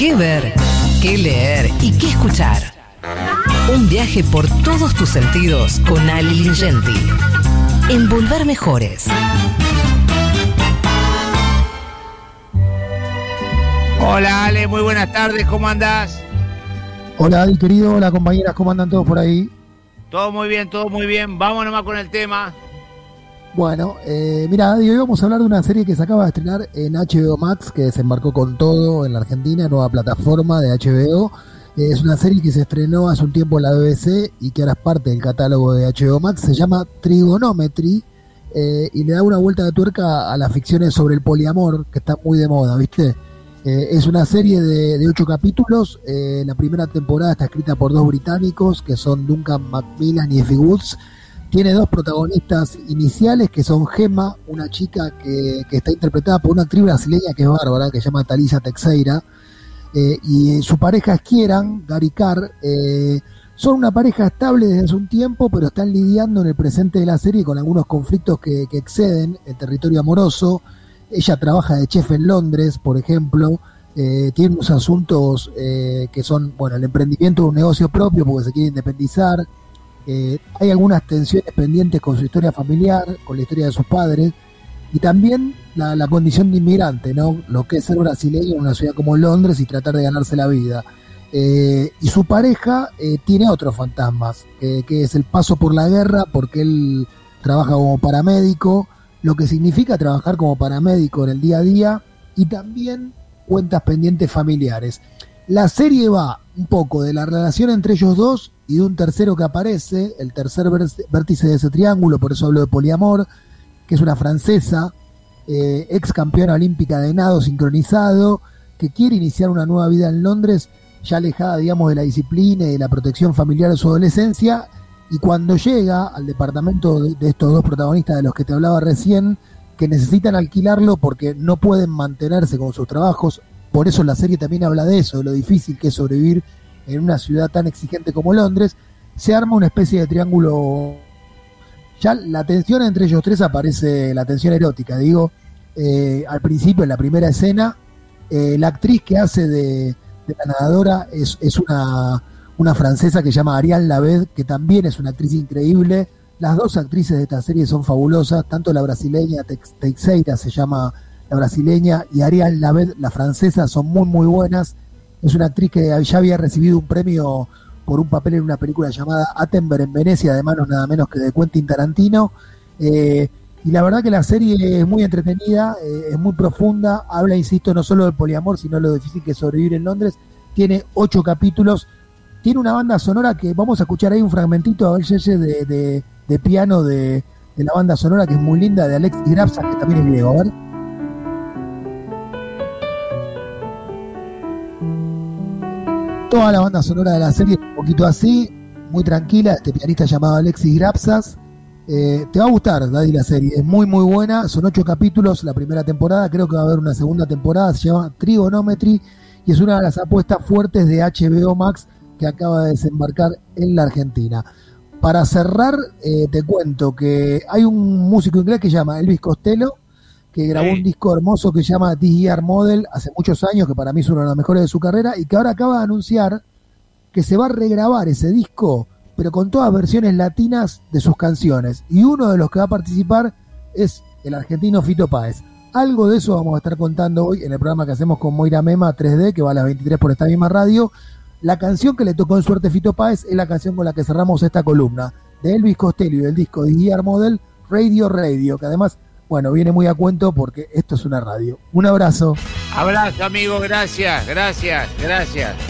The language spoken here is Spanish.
qué ver, qué leer y qué escuchar. Un viaje por todos tus sentidos con Ali Lingenti. Envolver mejores. Hola Ale, muy buenas tardes, ¿cómo andás? Hola Ali, querido, hola compañeras, ¿cómo andan todos por ahí? Todo muy bien, todo muy bien. Vamos nomás con el tema. Bueno, eh, mira, hoy vamos a hablar de una serie que se acaba de estrenar en HBO Max, que desembarcó con todo en la Argentina, nueva plataforma de HBO. Eh, es una serie que se estrenó hace un tiempo en la BBC y que ahora es parte del catálogo de HBO Max. Se llama Trigonometry eh, y le da una vuelta de tuerca a las ficciones sobre el poliamor, que está muy de moda, ¿viste? es una serie de, ocho capítulos. la primera temporada está escrita por dos británicos, que son Duncan Macmillan y Effie Woods tiene dos protagonistas iniciales que son Gemma, una chica que, está interpretada por una actriz brasileña que es bárbara, que se llama Talisa Teixeira, eh, y su pareja es Kieran, Gary Carr. Eh, son una pareja estable desde hace un tiempo, pero están lidiando en el presente de la serie con algunos conflictos que, exceden el territorio amoroso. Ella trabaja de chef en Londres, por ejemplo. Eh, tiene unos asuntos que son, bueno, el emprendimiento de un negocio propio porque se quiere independizar eh, hay algunas tensiones pendientes con su historia familiar, con la historia de sus padres, y también la, condición de inmigrante, ¿no? Lo que es ser brasileño en una ciudad como Londres y tratar de ganarse la vida. Eh, y su pareja eh, tiene otros fantasmas, que es el paso por la guerra, porque él trabaja como paramédico, lo que significa trabajar como paramédico en el día a día, y también cuentas pendientes familiares. La serie va un poco de la relación entre ellos dos y de un tercero que aparece, el tercer vértice de ese triángulo, por eso hablo de poliamor, que es una francesa, eh, ex campeona olímpica de nado sincronizado, que quiere iniciar una nueva vida en Londres, ya alejada, digamos, de la disciplina y de la protección familiar de su adolescencia, y cuando llega al departamento de, estos dos protagonistas de los que te hablaba recién, que necesitan alquilarlo porque no pueden mantenerse con sus trabajos, por eso la serie también habla de eso, de lo difícil que es sobrevivir en una ciudad tan exigente como Londres, se arma una especie de triángulo. Ya la tensión entre ellos tres aparece, la tensión erótica, digo, eh, al principio, en la primera escena, eh, la actriz que hace de, la nadadora es, una, una, francesa que se llama Ariane Laved, que también es una actriz increíble. Las dos actrices de esta serie son fabulosas, tanto la brasileña Teixeira se llama la brasileña y Ariane Laved, la francesa, son muy muy buenas. Es una actriz que ya había recibido un premio por un papel en una película llamada Attenborough en Venecia, de manos nada menos que de Quentin Tarantino. Eh, y la verdad que la serie es muy entretenida, eh, es muy profunda, habla, insisto, no solo del poliamor, sino lo difícil que es sobrevivir en Londres. Tiene ocho capítulos, tiene una banda sonora que vamos a escuchar ahí un fragmentito a ver de, de, de piano de, de, la banda sonora que es muy linda, de Alex Grabsa, que también es griego. A ver. Toda la banda sonora de la serie un poquito así, muy tranquila. Este pianista llamado Alexis Grapsas. Eh, te va a gustar, Daddy, la serie. Es muy, muy buena. Son ocho capítulos la primera temporada. Creo que va a haber una segunda temporada. Se llama Trigonometry y es una de las apuestas fuertes de HBO Max que acaba de desembarcar en la Argentina. Para cerrar, eh, te cuento que hay un músico inglés que se llama Elvis Costello, que grabó un disco hermoso que se llama Year Model hace muchos años, que para mí es uno de los mejores de su carrera, y que ahora acaba de anunciar que se va a regrabar ese disco, pero con todas versiones latinas de sus canciones. Y uno de los que va a participar es el argentino Fito Páez. Algo de eso vamos a estar contando hoy en el programa que hacemos con Moira Mema 3D, que va a las 23 por esta misma radio. La canción que le tocó en suerte Fito Páez es la canción con la que cerramos esta columna, de Elvis Costello y del disco Year Model, Radio Radio, que además bueno, viene muy a cuento porque esto es una radio. Un abrazo. Abrazo, amigo, gracias, gracias, gracias.